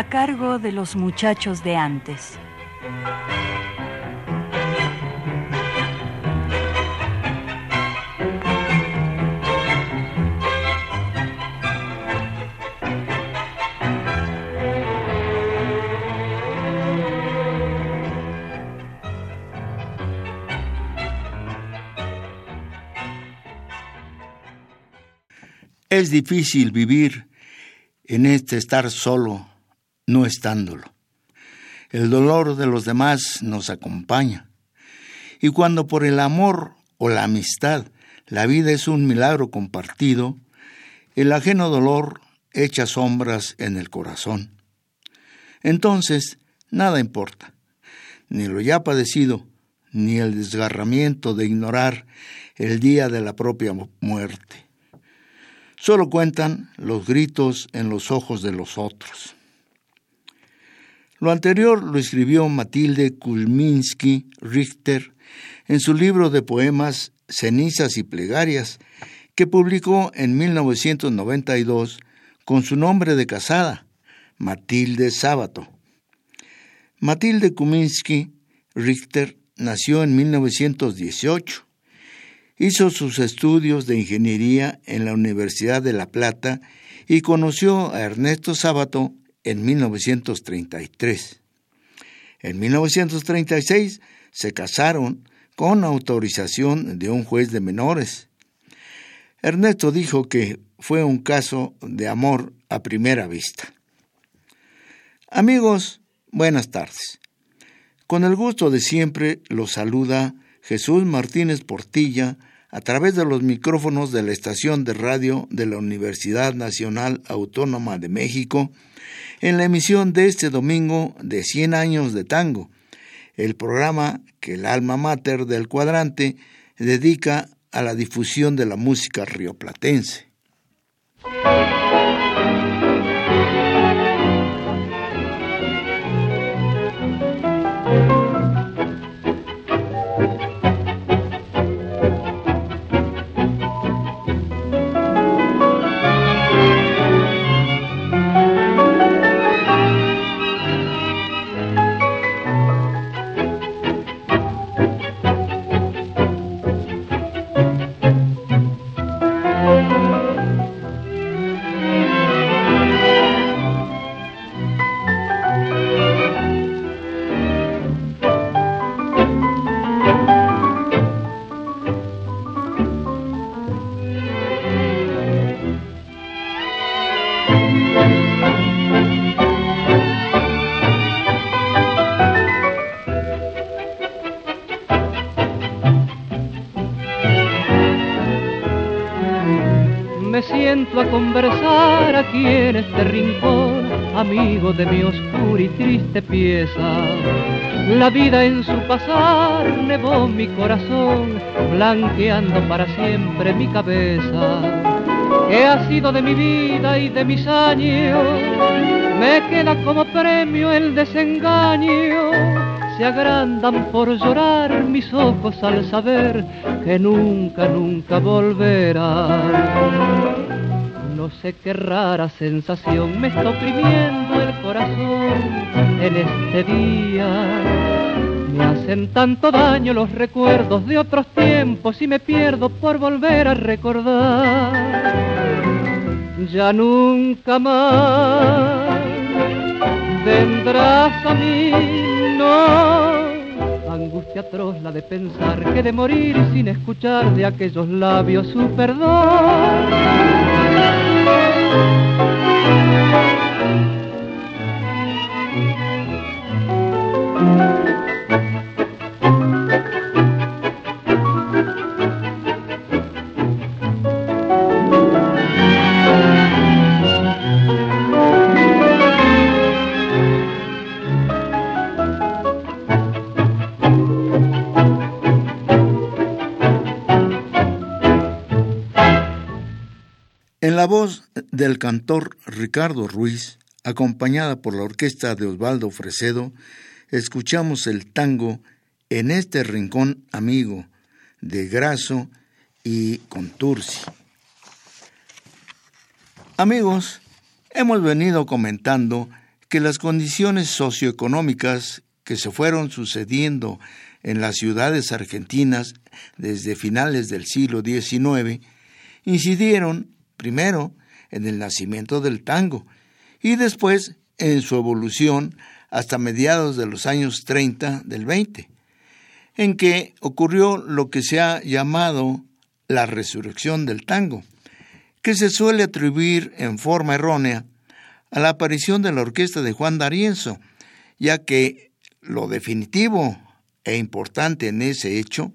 A cargo de los muchachos de antes. Es difícil vivir en este estar solo, no estándolo. El dolor de los demás nos acompaña. Y cuando por el amor o la amistad la vida es un milagro compartido, el ajeno dolor echa sombras en el corazón. Entonces, nada importa, ni lo ya padecido, ni el desgarramiento de ignorar el día de la propia muerte. Solo cuentan los gritos en los ojos de los otros. Lo anterior lo escribió Matilde Kulminski Richter en su libro de poemas Cenizas y Plegarias, que publicó en 1992 con su nombre de casada, Matilde Sábato. Matilde Kuminski Richter nació en 1918 Hizo sus estudios de ingeniería en la Universidad de La Plata y conoció a Ernesto Sábato en 1933. En 1936 se casaron con autorización de un juez de menores. Ernesto dijo que fue un caso de amor a primera vista. Amigos, buenas tardes. Con el gusto de siempre los saluda Jesús Martínez Portilla, a través de los micrófonos de la estación de radio de la Universidad Nacional Autónoma de México en la emisión de este domingo de 100 años de tango, el programa que el alma mater del cuadrante dedica a la difusión de la música rioplatense. Conversar aquí en este rincón, amigo de mi oscura y triste pieza. La vida en su pasar nevó mi corazón, blanqueando para siempre mi cabeza. ¿Qué ha sido de mi vida y de mis años? Me queda como premio el desengaño. Se agrandan por llorar mis ojos al saber que nunca, nunca volverán. No sé qué rara sensación me está oprimiendo el corazón en este día. Me hacen tanto daño los recuerdos de otros tiempos y me pierdo por volver a recordar. Ya nunca más vendrás a mí, no. Angustia atroz la de pensar que de morir sin escuchar de aquellos labios su perdón en la voz del cantor Ricardo Ruiz, acompañada por la orquesta de Osvaldo Fresedo, escuchamos el tango En este rincón amigo de Graso y Contursi. Amigos, hemos venido comentando que las condiciones socioeconómicas que se fueron sucediendo en las ciudades argentinas desde finales del siglo XIX incidieron primero en el nacimiento del tango. Y después en su evolución hasta mediados de los años 30 del 20, en que ocurrió lo que se ha llamado la resurrección del tango, que se suele atribuir en forma errónea a la aparición de la orquesta de Juan D'Arienzo, ya que lo definitivo e importante en ese hecho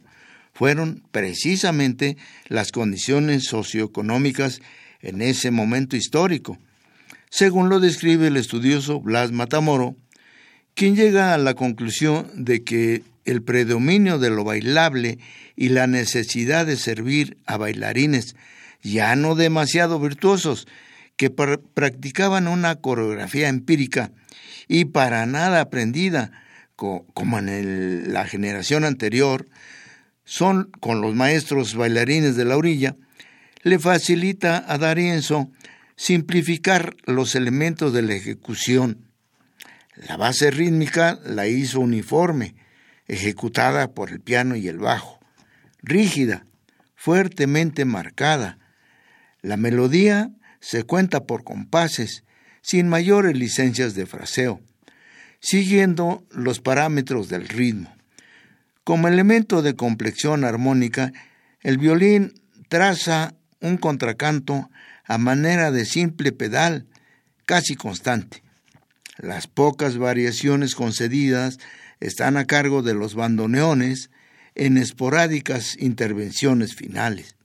fueron precisamente las condiciones socioeconómicas en ese momento histórico, según lo describe el estudioso Blas Matamoro, quien llega a la conclusión de que el predominio de lo bailable y la necesidad de servir a bailarines ya no demasiado virtuosos, que practicaban una coreografía empírica y para nada aprendida, como en la generación anterior, son con los maestros bailarines de la orilla, le facilita a Darienzo simplificar los elementos de la ejecución. La base rítmica la hizo uniforme, ejecutada por el piano y el bajo, rígida, fuertemente marcada. La melodía se cuenta por compases, sin mayores licencias de fraseo, siguiendo los parámetros del ritmo. Como elemento de complexión armónica, el violín traza un contracanto a manera de simple pedal, casi constante. Las pocas variaciones concedidas están a cargo de los bandoneones en esporádicas intervenciones finales.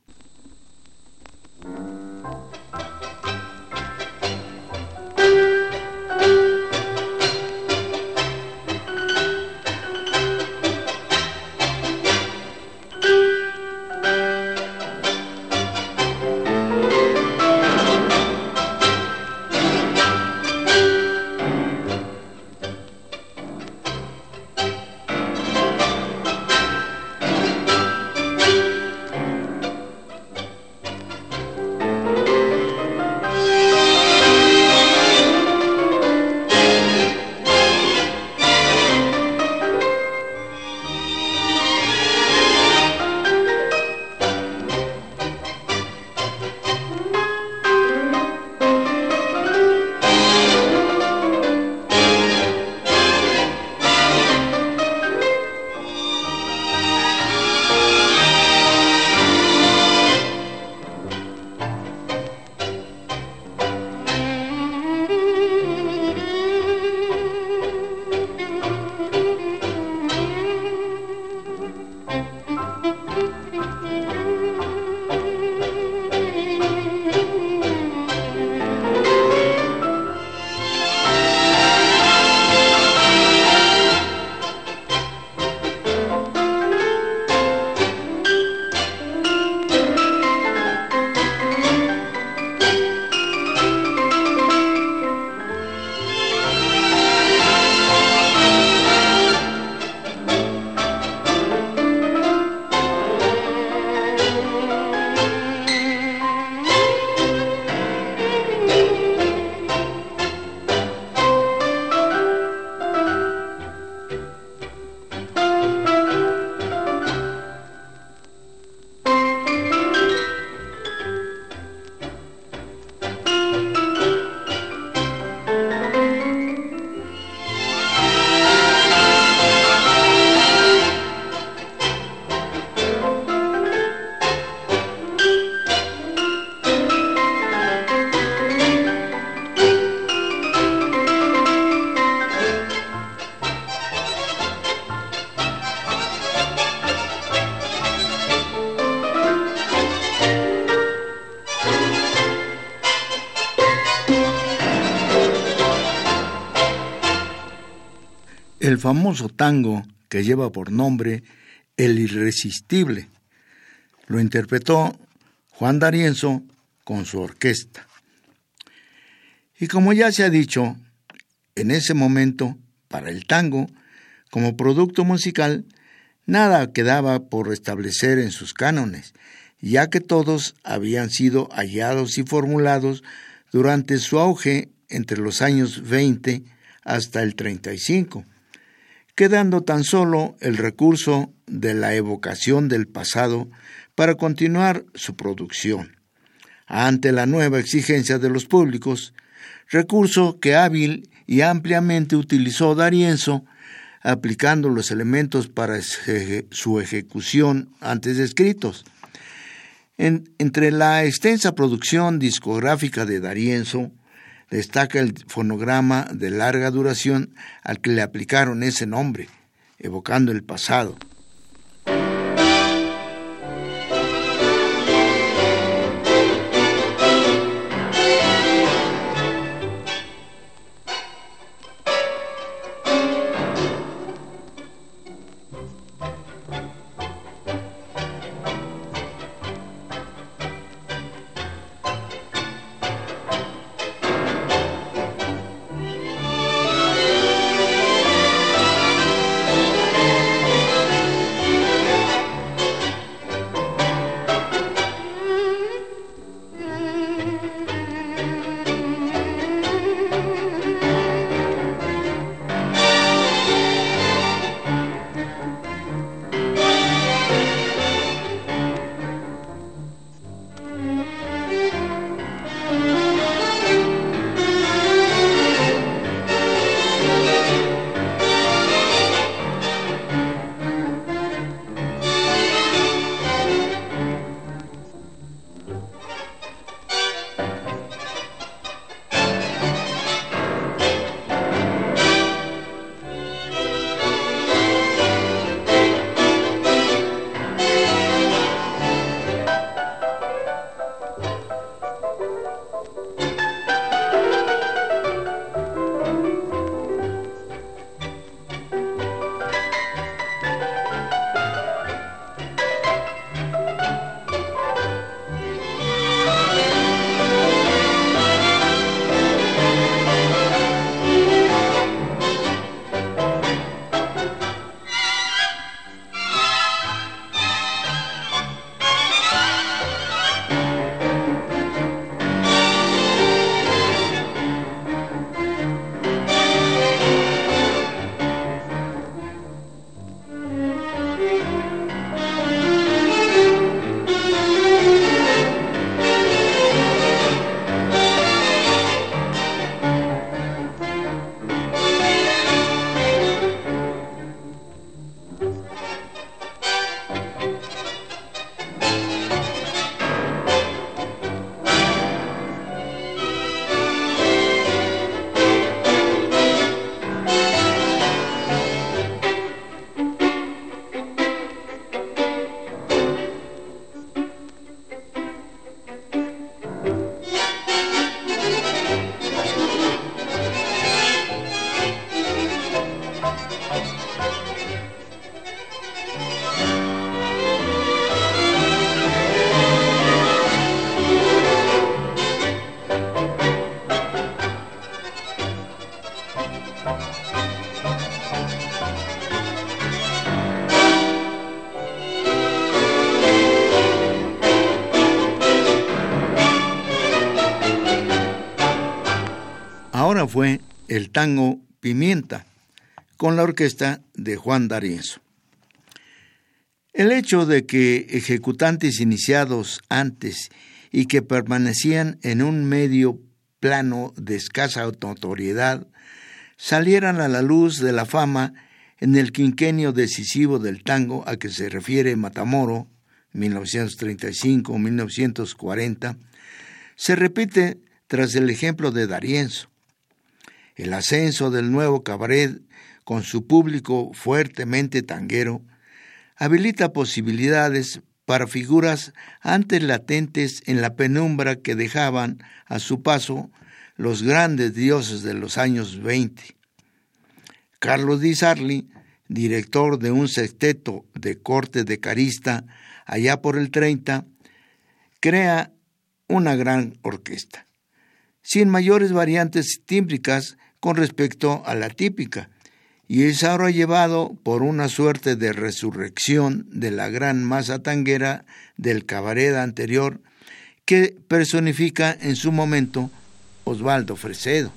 Famoso tango que lleva por nombre El Irresistible. Lo interpretó Juan D'Arienzo con su orquesta. Y como ya se ha dicho, en ese momento, para el tango, como producto musical, nada quedaba por restablecer en sus cánones, ya que todos habían sido hallados y formulados durante su auge entre los años 20 hasta el 35, quedando tan solo el recurso de la evocación del pasado para continuar su producción. Ante la nueva exigencia de los públicos, recurso que hábil y ampliamente utilizó Darienzo, aplicando los elementos para su ejecución antes descritos. entre la extensa producción discográfica de Darienzo, destaca el fonograma de larga duración al que le aplicaron ese nombre, evocando el pasado. Fue el tango Pimienta, con la orquesta de Juan D'Arienzo. El hecho de que ejecutantes iniciados antes y que permanecían en un medio plano de escasa notoriedad salieran a la luz de la fama en el quinquenio decisivo del tango a que se refiere Matamoro, 1935-1940, se repite tras el ejemplo de Darienzo, el ascenso del nuevo cabaret con su público fuertemente tanguero habilita posibilidades para figuras antes latentes en la penumbra que dejaban a su paso los grandes dioses de los años 20. Carlos Di Sarli, director de un sexteto de corte de carista allá por el 30, crea una gran orquesta, sin mayores variantes tímbricas con respecto a la típica, y es ahora llevado por una suerte de resurrección de la gran masa tanguera del cabaret anterior que personifica en su momento Osvaldo Fresedo.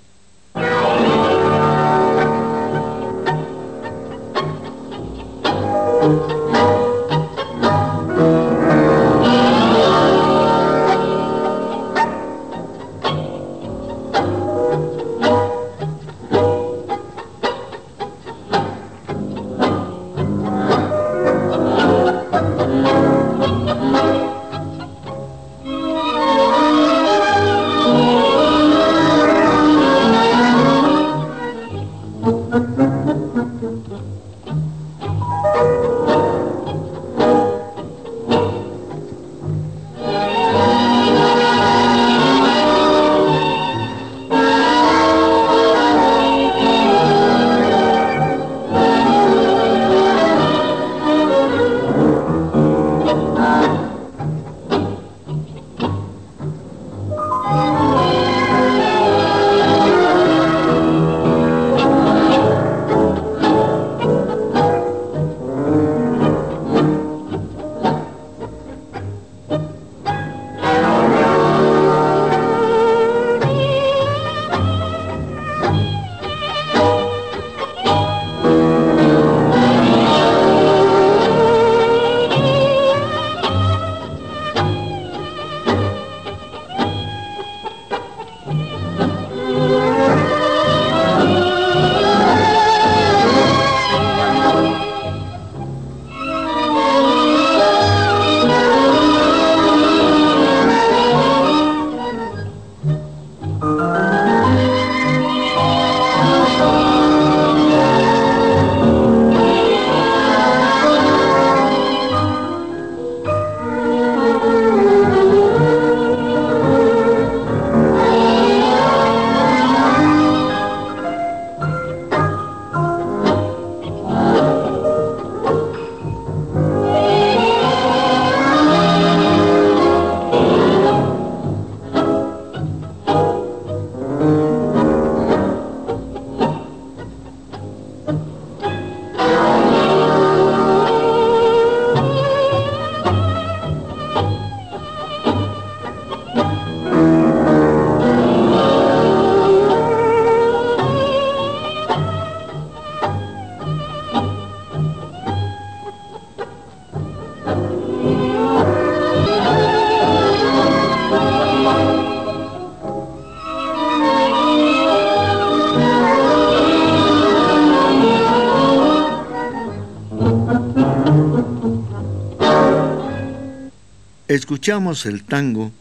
Escuchamos el tango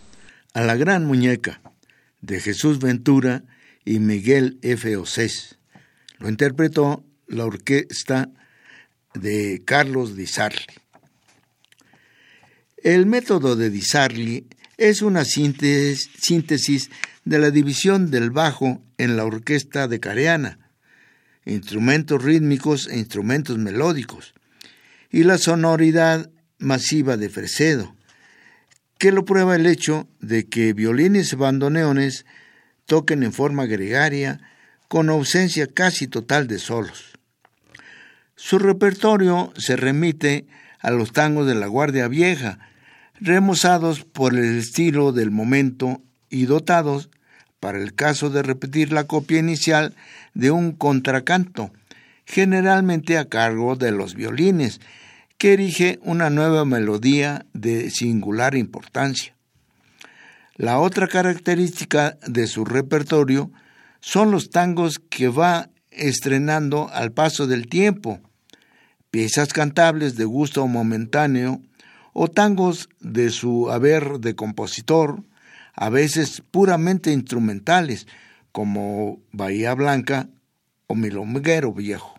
a la gran muñeca de Jesús Ventura y Miguel F. Océs. Lo interpretó la orquesta de Carlos Di Sarli. El método de Di Sarli es una síntesis de la división del bajo en la orquesta de Careana, instrumentos rítmicos e instrumentos melódicos, y la sonoridad masiva de Fresedo, que lo prueba el hecho de que violines y bandoneones toquen en forma gregaria con ausencia casi total de solos. Su repertorio se remite a los tangos de la Guardia Vieja, remozados por el estilo del momento y dotados, para el caso de repetir la copia inicial, de un contracanto, generalmente a cargo de los violines, que erige una nueva melodía de singular importancia. La otra característica de su repertorio son los tangos que va estrenando al paso del tiempo, piezas cantables de gusto momentáneo o tangos de su haber de compositor, a veces puramente instrumentales, como Bahía Blanca o Milonguero Viejo.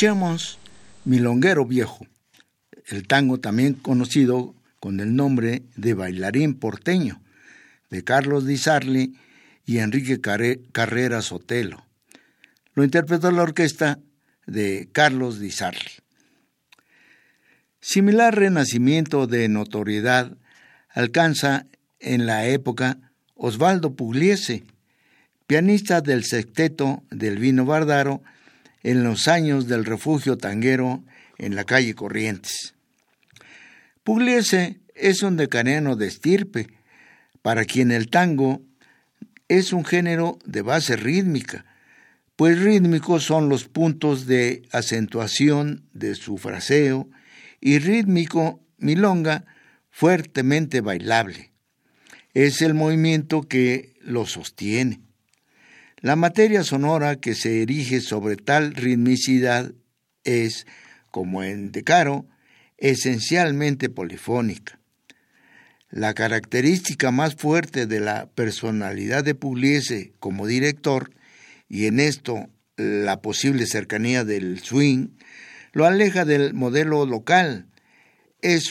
Escuchemos Milonguero Viejo, el tango también conocido con el nombre de Bailarín Porteño, de Carlos Di Sarli y Enrique Carrera Sotelo. Lo interpretó la orquesta de Carlos Di Sarli. Similar renacimiento de notoriedad alcanza en la época Osvaldo Pugliese, pianista del sexteto del Vino Bardaro en los años del refugio tanguero en la calle Corrientes. Pugliese es un decaniano de estirpe, para quien el tango es un género de base rítmica, pues rítmicos son los puntos de acentuación de su fraseo y rítmico milonga fuertemente bailable. Es el movimiento que lo sostiene. La materia sonora que se erige sobre tal ritmicidad es, como en Decaro, esencialmente polifónica. La característica más fuerte de la personalidad de Pugliese como director, y en esto la posible cercanía del swing, lo aleja del modelo local. Es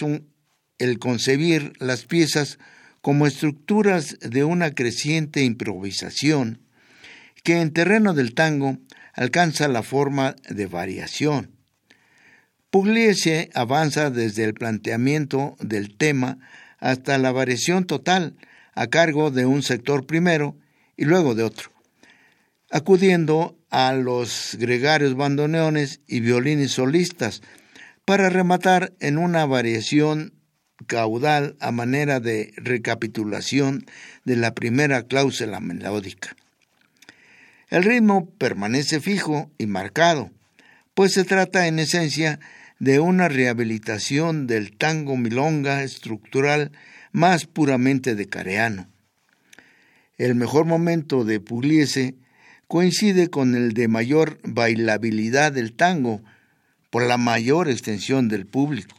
el concebir las piezas como estructuras de una creciente improvisación que en terreno del tango alcanza la forma de variación. Pugliese avanza desde el planteamiento del tema hasta la variación total a cargo de un sector primero y luego de otro, acudiendo a los gregarios bandoneones y violines solistas para rematar en una variación caudal a manera de recapitulación de la primera cláusula melódica. El ritmo permanece fijo y marcado, pues se trata en esencia de una rehabilitación del tango milonga estructural más puramente de careano. El mejor momento de Pugliese coincide con el de mayor bailabilidad del tango por la mayor extensión del público.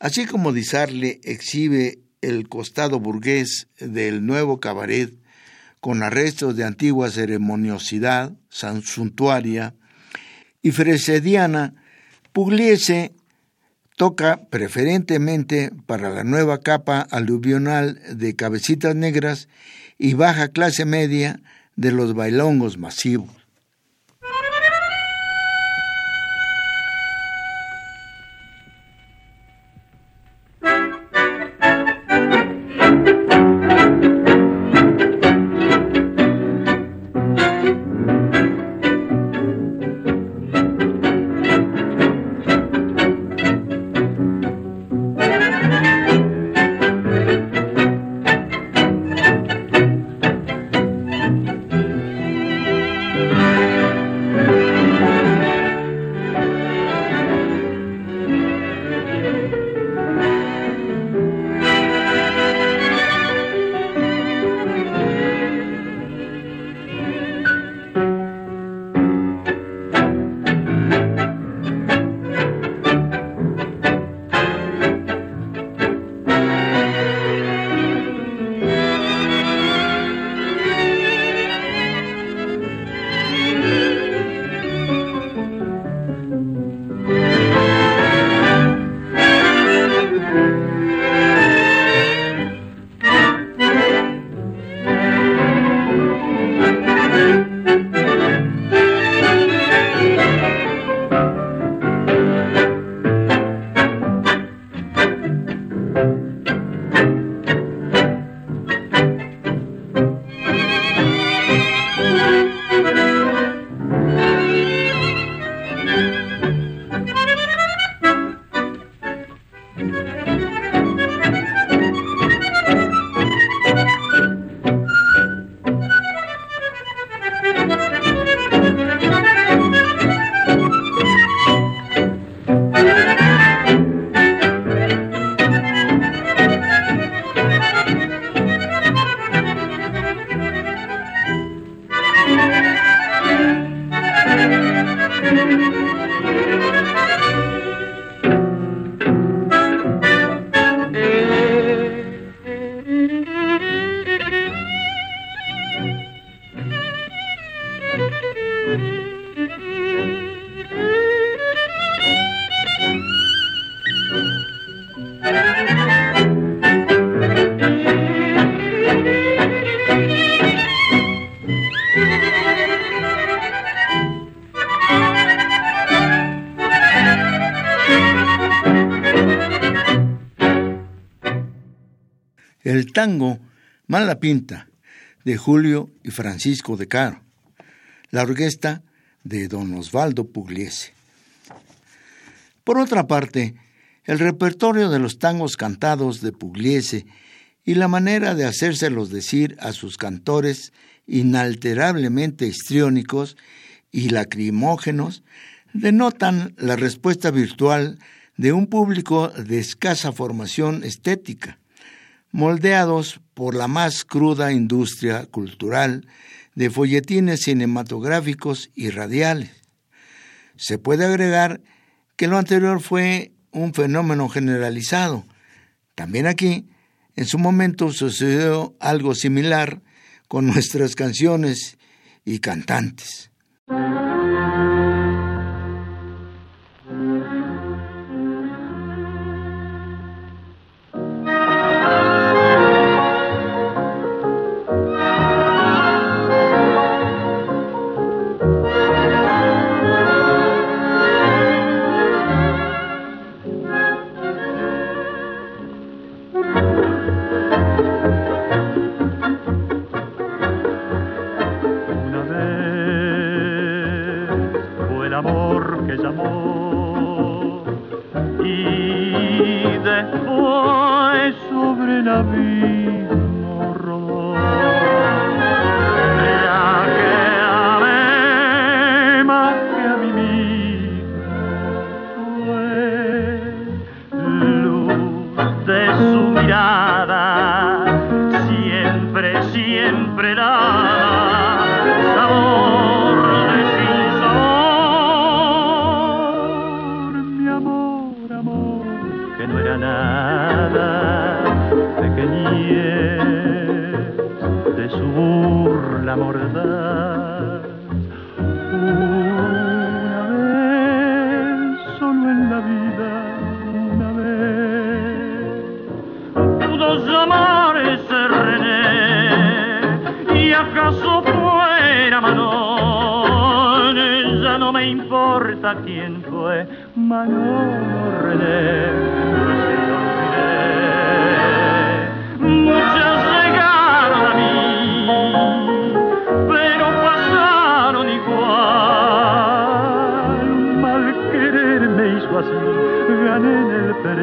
Así como Disarle exhibe el costado burgués del nuevo cabaret con arrestos de antigua ceremoniosidad suntuaria y fresediana, Pugliese toca preferentemente para la nueva capa aluvional de cabecitas negras y baja clase media de los bailongos masivos. Tango Mala Pinta de Julio y Francisco de Caro. La orquesta de don Osvaldo Pugliese. Por otra parte, el repertorio de los tangos cantados de Pugliese y la manera de hacérselos decir a sus cantores inalterablemente histriónicos y lacrimógenos denotan la respuesta virtual de un público de escasa formación estética, moldeados por la más cruda industria cultural de folletines cinematográficos y radiales. Se puede agregar que lo anterior fue un fenómeno generalizado. También aquí, en su momento sucedió algo similar con nuestras canciones y cantantes. La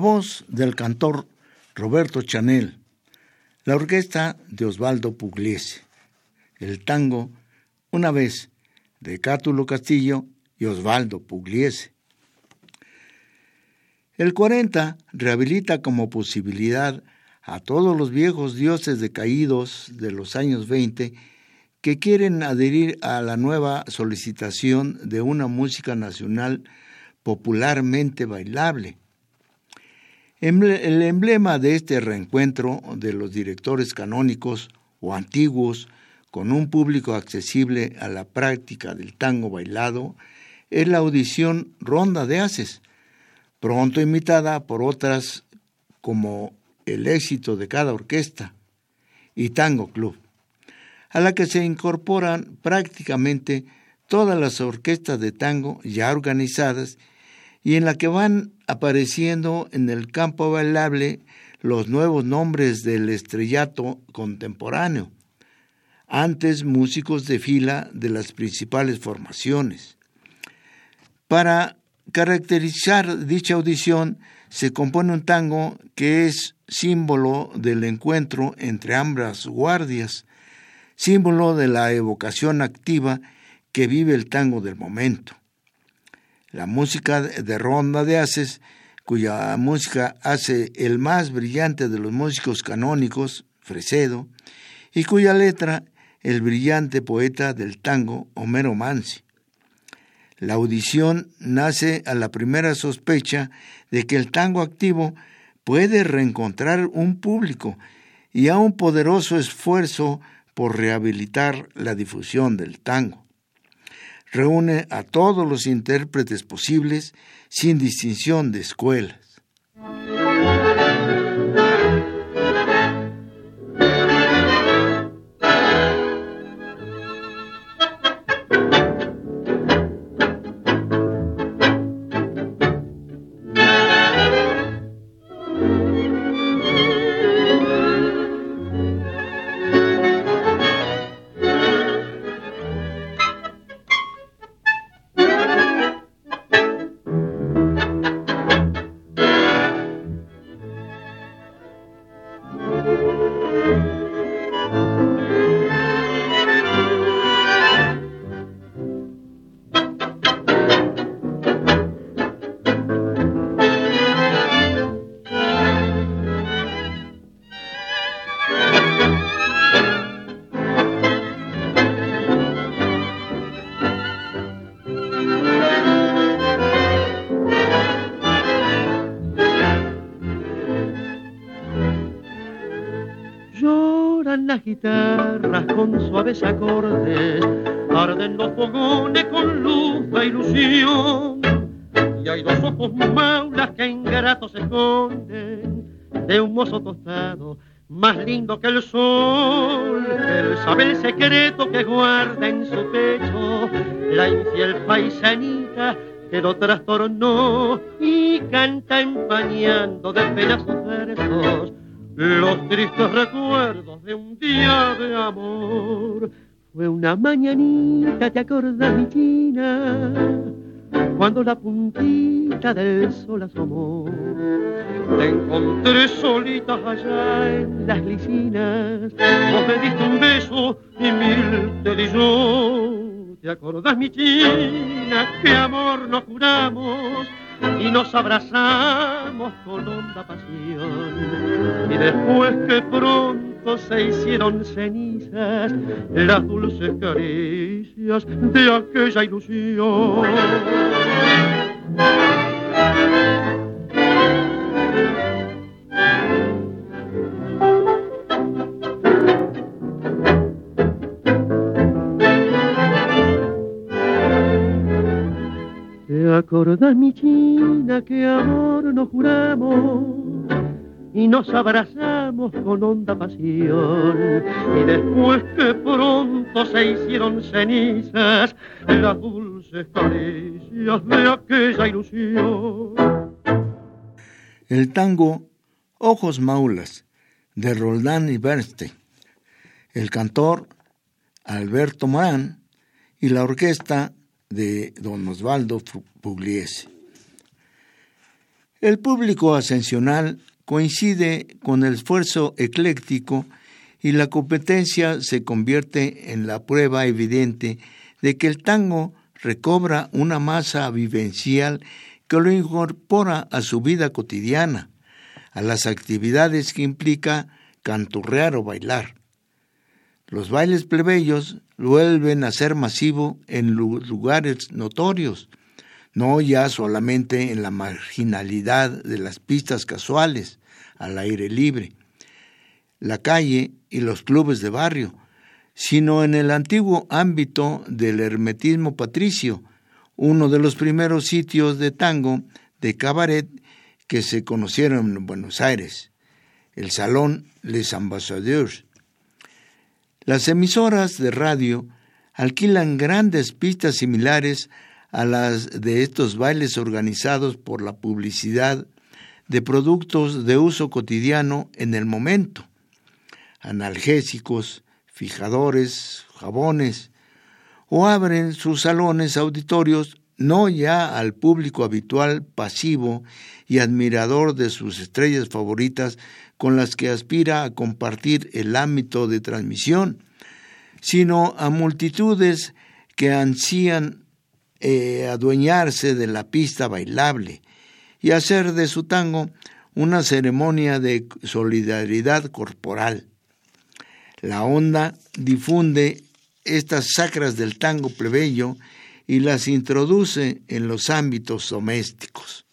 voz del cantor Roberto Chanel, la orquesta de Osvaldo Pugliese, el tango Una vez de Cátulo Castillo y Osvaldo Pugliese. El 40 rehabilita como posibilidad a todos los viejos dioses decaídos de los años 20 que quieren adherir a la nueva solicitación de una música nacional popularmente bailable el emblema de este reencuentro de los directores canónicos o antiguos con un público accesible a la práctica del tango bailado es la audición Ronda de Haces, pronto imitada por otras como El éxito de cada orquesta y Tango Club, a la que se incorporan prácticamente todas las orquestas de tango ya organizadas y en la que van apareciendo en el campo bailable los nuevos nombres del estrellato contemporáneo, antes músicos de fila de las principales formaciones. Para caracterizar dicha audición se compone un tango que es símbolo del encuentro entre ambas guardias, símbolo de la evocación activa que vive el tango del momento. La música de Ronda de Haces, cuya música hace el más brillante de los músicos canónicos, Fresedo, y cuya letra el brillante poeta del tango, Homero Mansi. La audición nace a la primera sospecha de que el tango activo puede reencontrar un público y a un poderoso esfuerzo por rehabilitar la difusión del tango. Reúne a todos los intérpretes posibles sin distinción de escuelas. Suaves acordes, arden los fogones con luz de ilusión. Y hay dos ojos maulas que ingratos se esconden de un mozo tostado, más lindo que el sol. Él sabe el secreto que guarda en su pecho la infiel paisanita que lo trastornó y canta empañando de penas sus versos los tristes recuerdos de un día de amor. Fue una mañanita, ¿te acordás, mi china? Cuando la puntita del sol asomó. Te encontré solita allá en las licinas. Vos me diste un beso y mil te di yo. ¿Te acordás, mi china, qué amor nos juramos? Y nos abrazamos con honda pasión. Y después que pronto se hicieron cenizas las dulces caricias de aquella ilusión. Acordás, mi china, que amor nos juramos y nos abrazamos con honda pasión. Y después que pronto se hicieron cenizas las dulces caricias de aquella ilusión. El tango Ojos Maulas de Roldán y Bernstein. El cantor Alberto Morán y la orquesta de don Osvaldo Pugliese. El público ascensional coincide con el esfuerzo ecléctico y la competencia se convierte en la prueba evidente de que el tango recobra una masa vivencial que lo incorpora a su vida cotidiana, a las actividades que implica canturrear o bailar. Los bailes plebeyos vuelven a ser masivo en lugares notorios, no ya solamente en la marginalidad de las pistas casuales, al aire libre, la calle y los clubes de barrio, sino en el antiguo ámbito del hermetismo patricio, uno de los primeros sitios de tango de cabaret que se conocieron en Buenos Aires, el Salón Les Ambassadeurs, las emisoras de radio alquilan grandes pistas similares a las de estos bailes organizados por la publicidad de productos de uso cotidiano en el momento, analgésicos, fijadores, jabones, o abren sus salones auditorios no ya al público habitual pasivo y admirador de sus estrellas favoritas con las que aspira a compartir el ámbito de transmisión, sino a multitudes que ansían eh, adueñarse de la pista bailable y hacer de su tango una ceremonia de solidaridad corporal. La onda difunde estas sacras del tango plebeyo y las introduce en los ámbitos domésticos.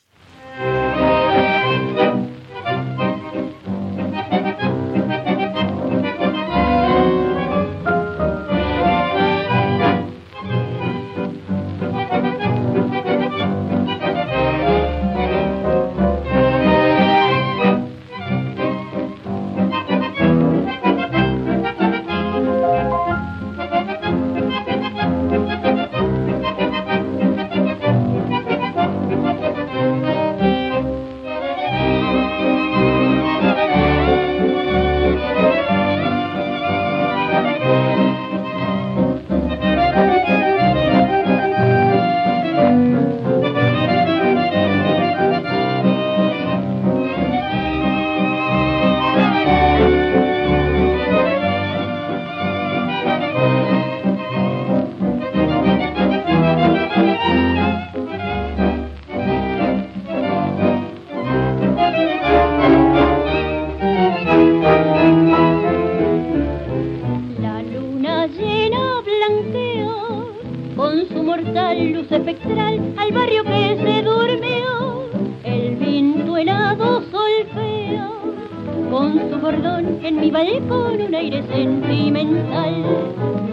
luna llena blanqueó con su mortal luz espectral al barrio que se durmió. El viento helado solfeo con su bordón en mi balcón un aire sentimental.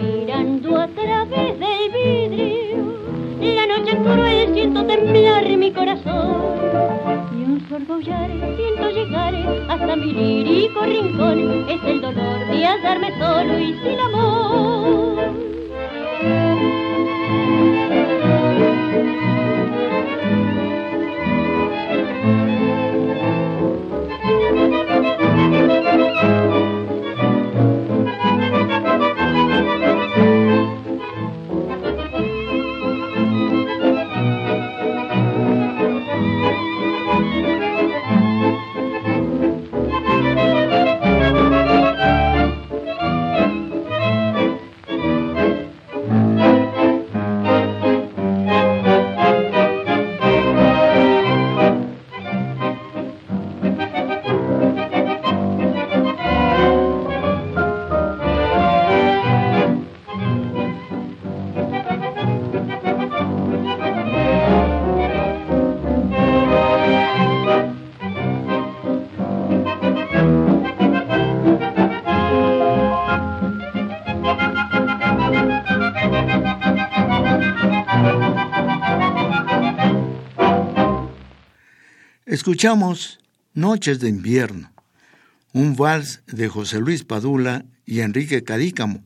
Mirando a través del vidrio, la noche cruel siento temblar mi corazón gorgollar, siento llegar hasta mi lírico rincón. Es el dolor de hallarme solo y sin amor. Escuchamos Noches de invierno, un vals de José Luis Padula y Enrique Cadícamo.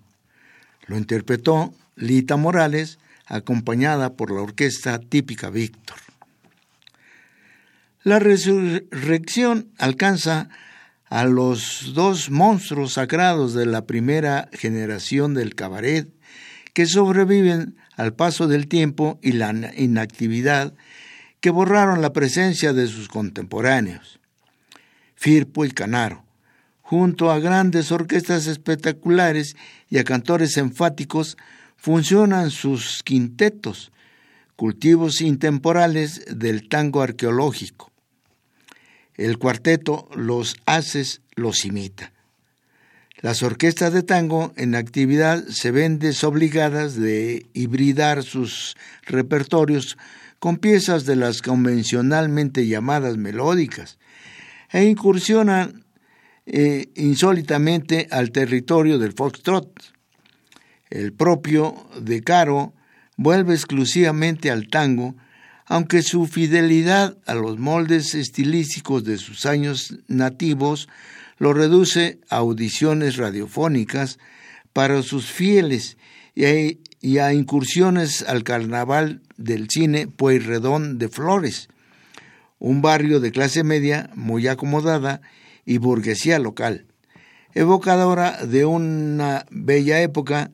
Lo interpretó Lita Morales, acompañada por la orquesta típica Víctor. La resurrección alcanza a los dos monstruos sagrados de la primera generación del cabaret que sobreviven al paso del tiempo y la inactividad que borraron la presencia de sus contemporáneos, Firpo y Canaro, junto a grandes orquestas espectaculares y a cantores enfáticos, funcionan sus quintetos, cultivos intemporales del tango arqueológico. El cuarteto Los Haces los imita. Las orquestas de tango en actividad se ven desobligadas de hibridar sus repertorios con piezas de las convencionalmente llamadas melódicas e incursionan eh, insólitamente al territorio del foxtrot. El propio De Caro vuelve exclusivamente al tango, aunque su fidelidad a los moldes estilísticos de sus años nativos lo reduce a audiciones radiofónicas para sus fieles y y a incursiones al carnaval del cine Pueyrredón de Flores, un barrio de clase media muy acomodada y burguesía local, evocadora de una bella época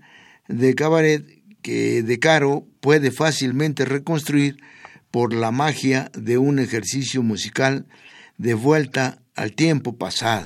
de cabaret que De Caro puede fácilmente reconstruir por la magia de un ejercicio musical de vuelta al tiempo pasado.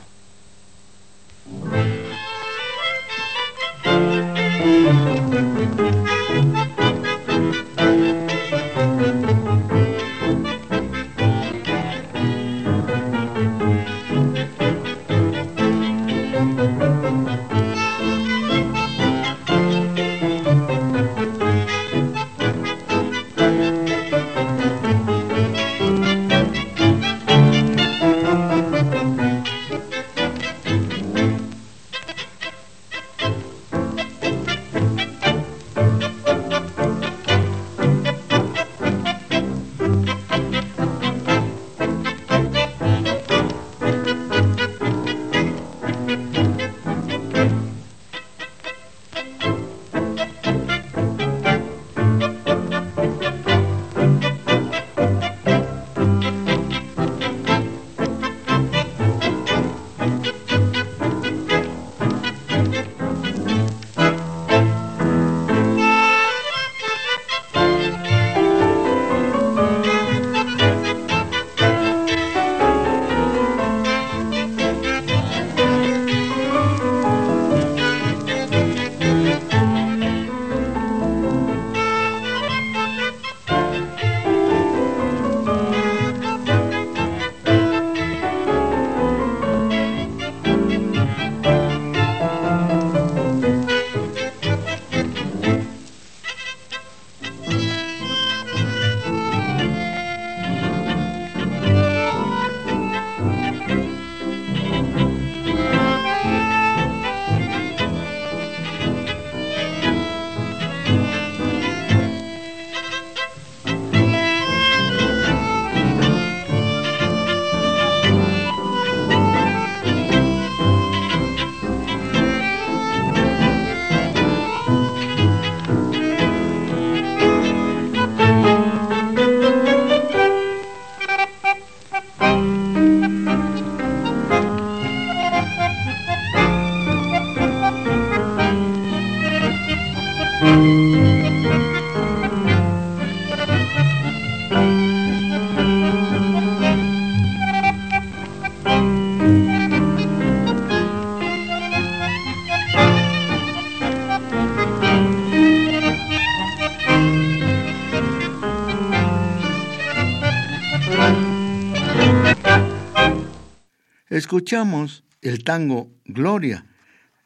Escuchamos el tango Gloria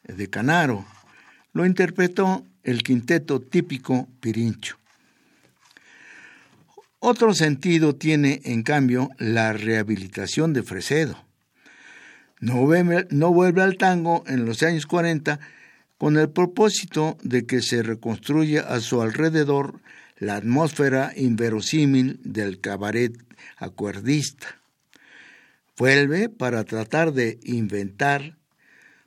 de Canaro. Lo interpretó el quinteto típico Pirincho. Otro sentido tiene, en cambio, la rehabilitación de Fresedo. No no vuelve al tango en los años 40 con el propósito de que se reconstruya a su alrededor la atmósfera inverosímil del cabaret acuerdista. Vuelve para tratar de inventar,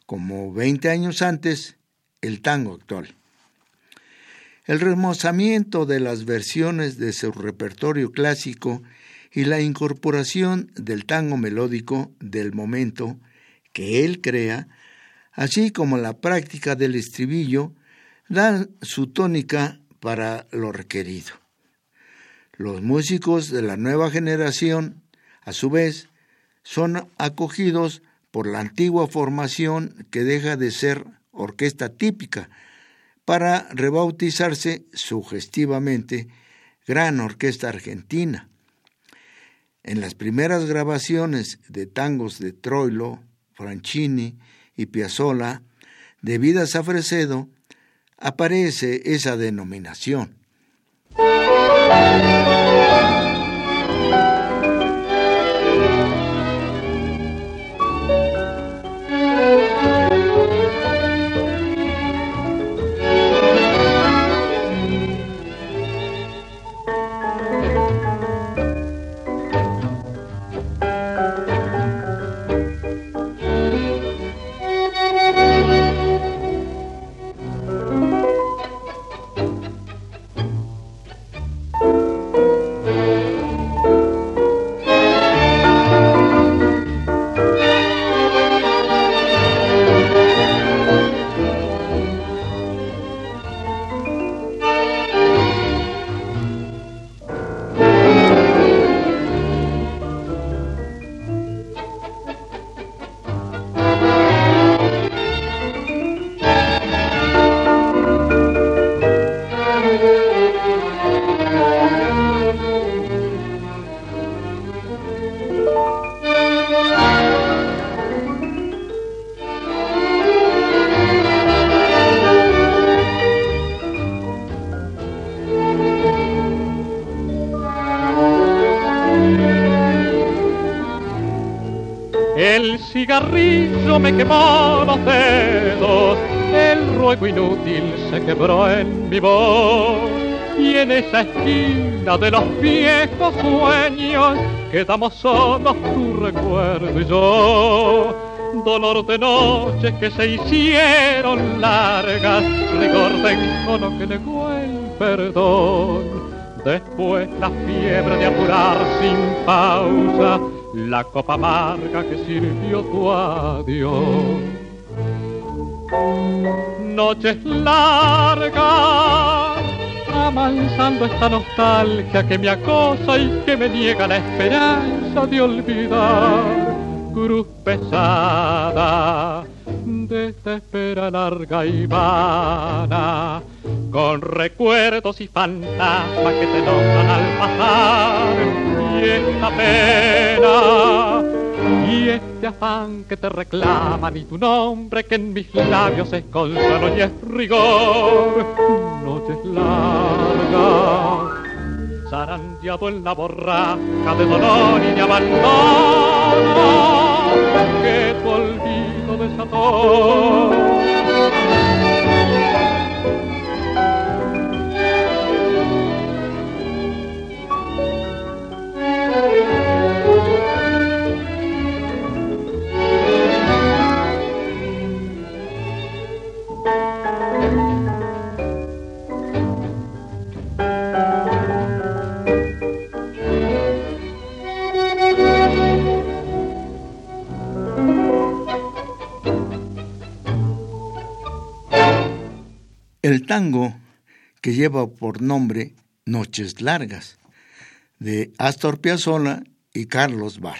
como 20 años antes, el tango actual. El remozamiento de las versiones de su repertorio clásico y la incorporación del tango melódico del momento que él crea, así como la práctica del estribillo, dan su tónica para lo requerido. Los músicos de la nueva generación, a su vez, son acogidos por la antigua formación que deja de ser orquesta típica para rebautizarse sugestivamente Gran Orquesta Argentina. En las primeras grabaciones de tangos de Troilo, Franchini y Piazzolla, debidas a Fresedo, aparece esa denominación. Quebró en mi voz. Y en esa esquina de los viejos sueños quedamos solos tu recuerdo y yo. Dolor de noches que se hicieron largas, rigor de encono que negó el perdón. Después la fiebre de apurar sin pausa la copa amarga que sirvió tu adiós. Noches largas, amansando esta nostalgia que me acosa y que me niega la esperanza de olvidar. Cruz pesada de esta espera larga y vana, con recuerdos y fantasmas que te nombran al pasar y esta pena y este afán que te reclaman y tu nombre que en mis labios es consuelo y es rigor. Noches largas, zarandeado en la borraja de dolor y de abandono que tu olvido desató. El tango que lleva por nombre Noches Largas, de Astor Piazzolla y Carlos Barr.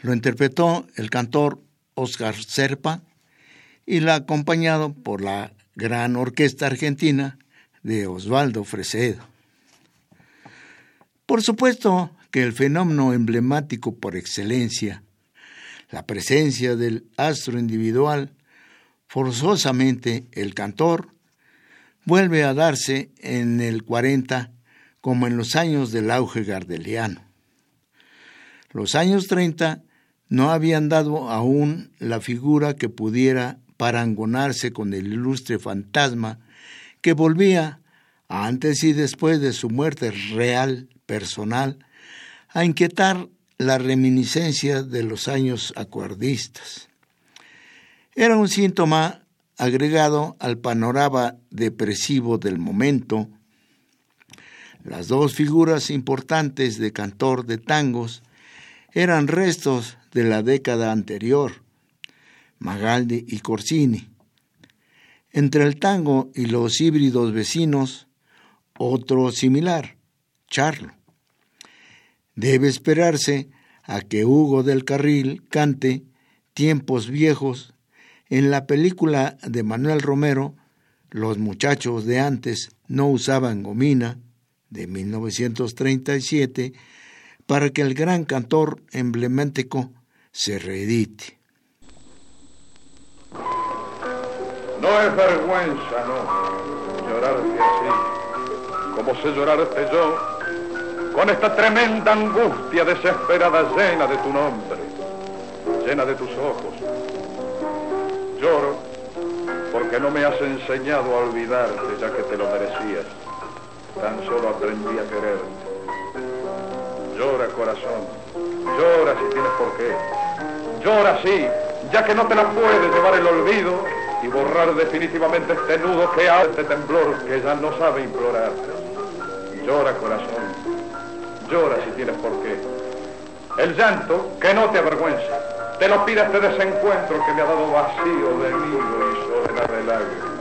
Lo interpretó el cantor Oscar Serpa y la acompañado por la gran orquesta argentina de Osvaldo Fresedo. Por supuesto que el fenómeno emblemático por excelencia, la presencia del astro individual, forzosamente el cantor vuelve a darse en el 40 como en los años del auge gardeliano. Los años 30 no habían dado aún la figura que pudiera parangonarse con el ilustre fantasma que volvía, antes y después de su muerte real, personal, a inquietar la reminiscencia de los años acuerdistas. Era un síntoma agregado al panorama depresivo del momento, las dos figuras importantes de cantor de tangos eran restos de la década anterior, Magaldi y Corsini. Entre el tango y los híbridos vecinos, otro similar, Charlo. Debe esperarse a que Hugo del Carril cante Tiempos Viejos en la película de Manuel Romero, Los muchachos de antes no usaban gomina, de 1937, para que el gran cantor emblemático se reedite. No es vergüenza, no, llorarte así, como sé llorarte yo, con esta tremenda angustia desesperada llena de tu nombre, llena de tus ojos, Lloro porque no me has enseñado a olvidarte ya que te lo merecías. Tan solo aprendí a quererte. Llora, corazón. Llora si tienes por qué. Llora, sí, ya que no te la puedes llevar el olvido y borrar definitivamente este nudo que hace este temblor que ya no sabe implorar. Llora, corazón. Llora si tienes por qué. El llanto que no te avergüenza te lo pide este desencuentro que me ha dado vacío de nido y soledad de lágrimas.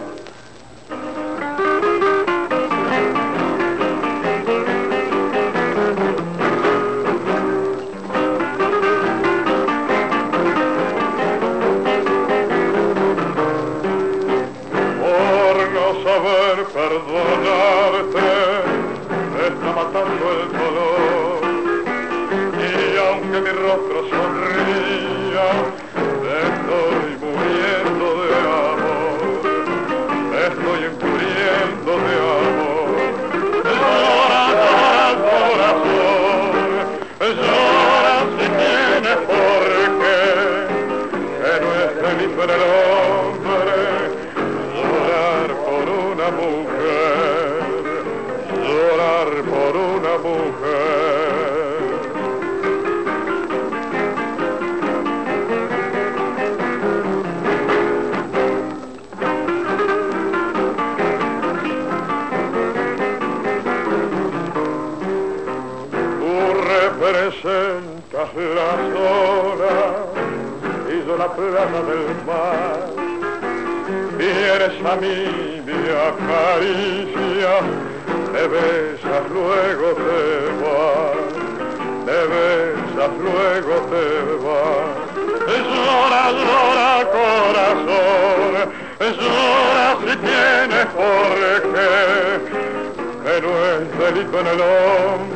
Plata del mar. Vienes a mí, me acaricia, te besas, luego te vas, te besas, luego te vas. Llora, llora corazón, llora si tienes por qué, que no es delito en el hombre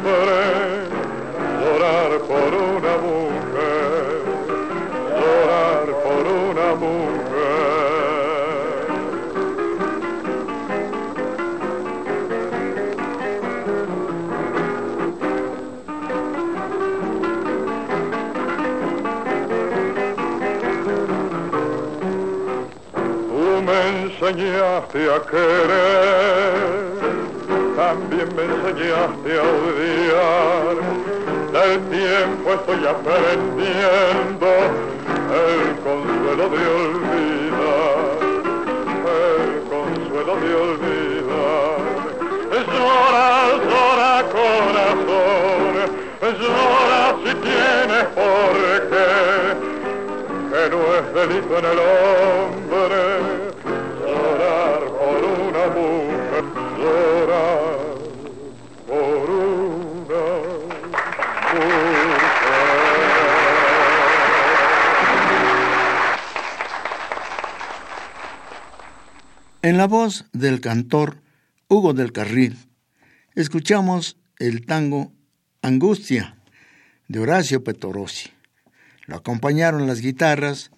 querer, también me enseñaste a odiar. Del tiempo estoy aprendiendo el consuelo de olvidar, el consuelo de olvidar. Llora, llora corazón, llora si tienes por qué, que no es delito en el hombre la voz del cantor Hugo del Carril, escuchamos el tango Angustia de Horacio Petorossi. Lo acompañaron las guitarras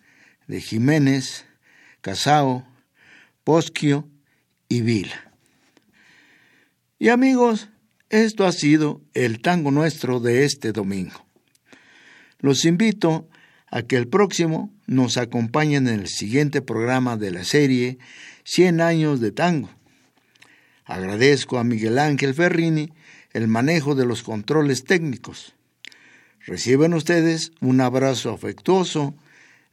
de Jiménez, Casao, Posquio y Vila. Y amigos, esto ha sido el tango nuestro de este domingo. Los invito a que el próximo nos acompañen en el siguiente programa de la serie 100 años de tango. Agradezco a Miguel Ángel Ferrini el manejo de los controles técnicos. Reciben ustedes un abrazo afectuoso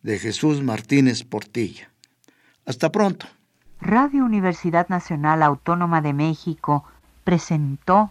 de Jesús Martínez Portilla. Hasta pronto. Radio Universidad Nacional Autónoma de México presentó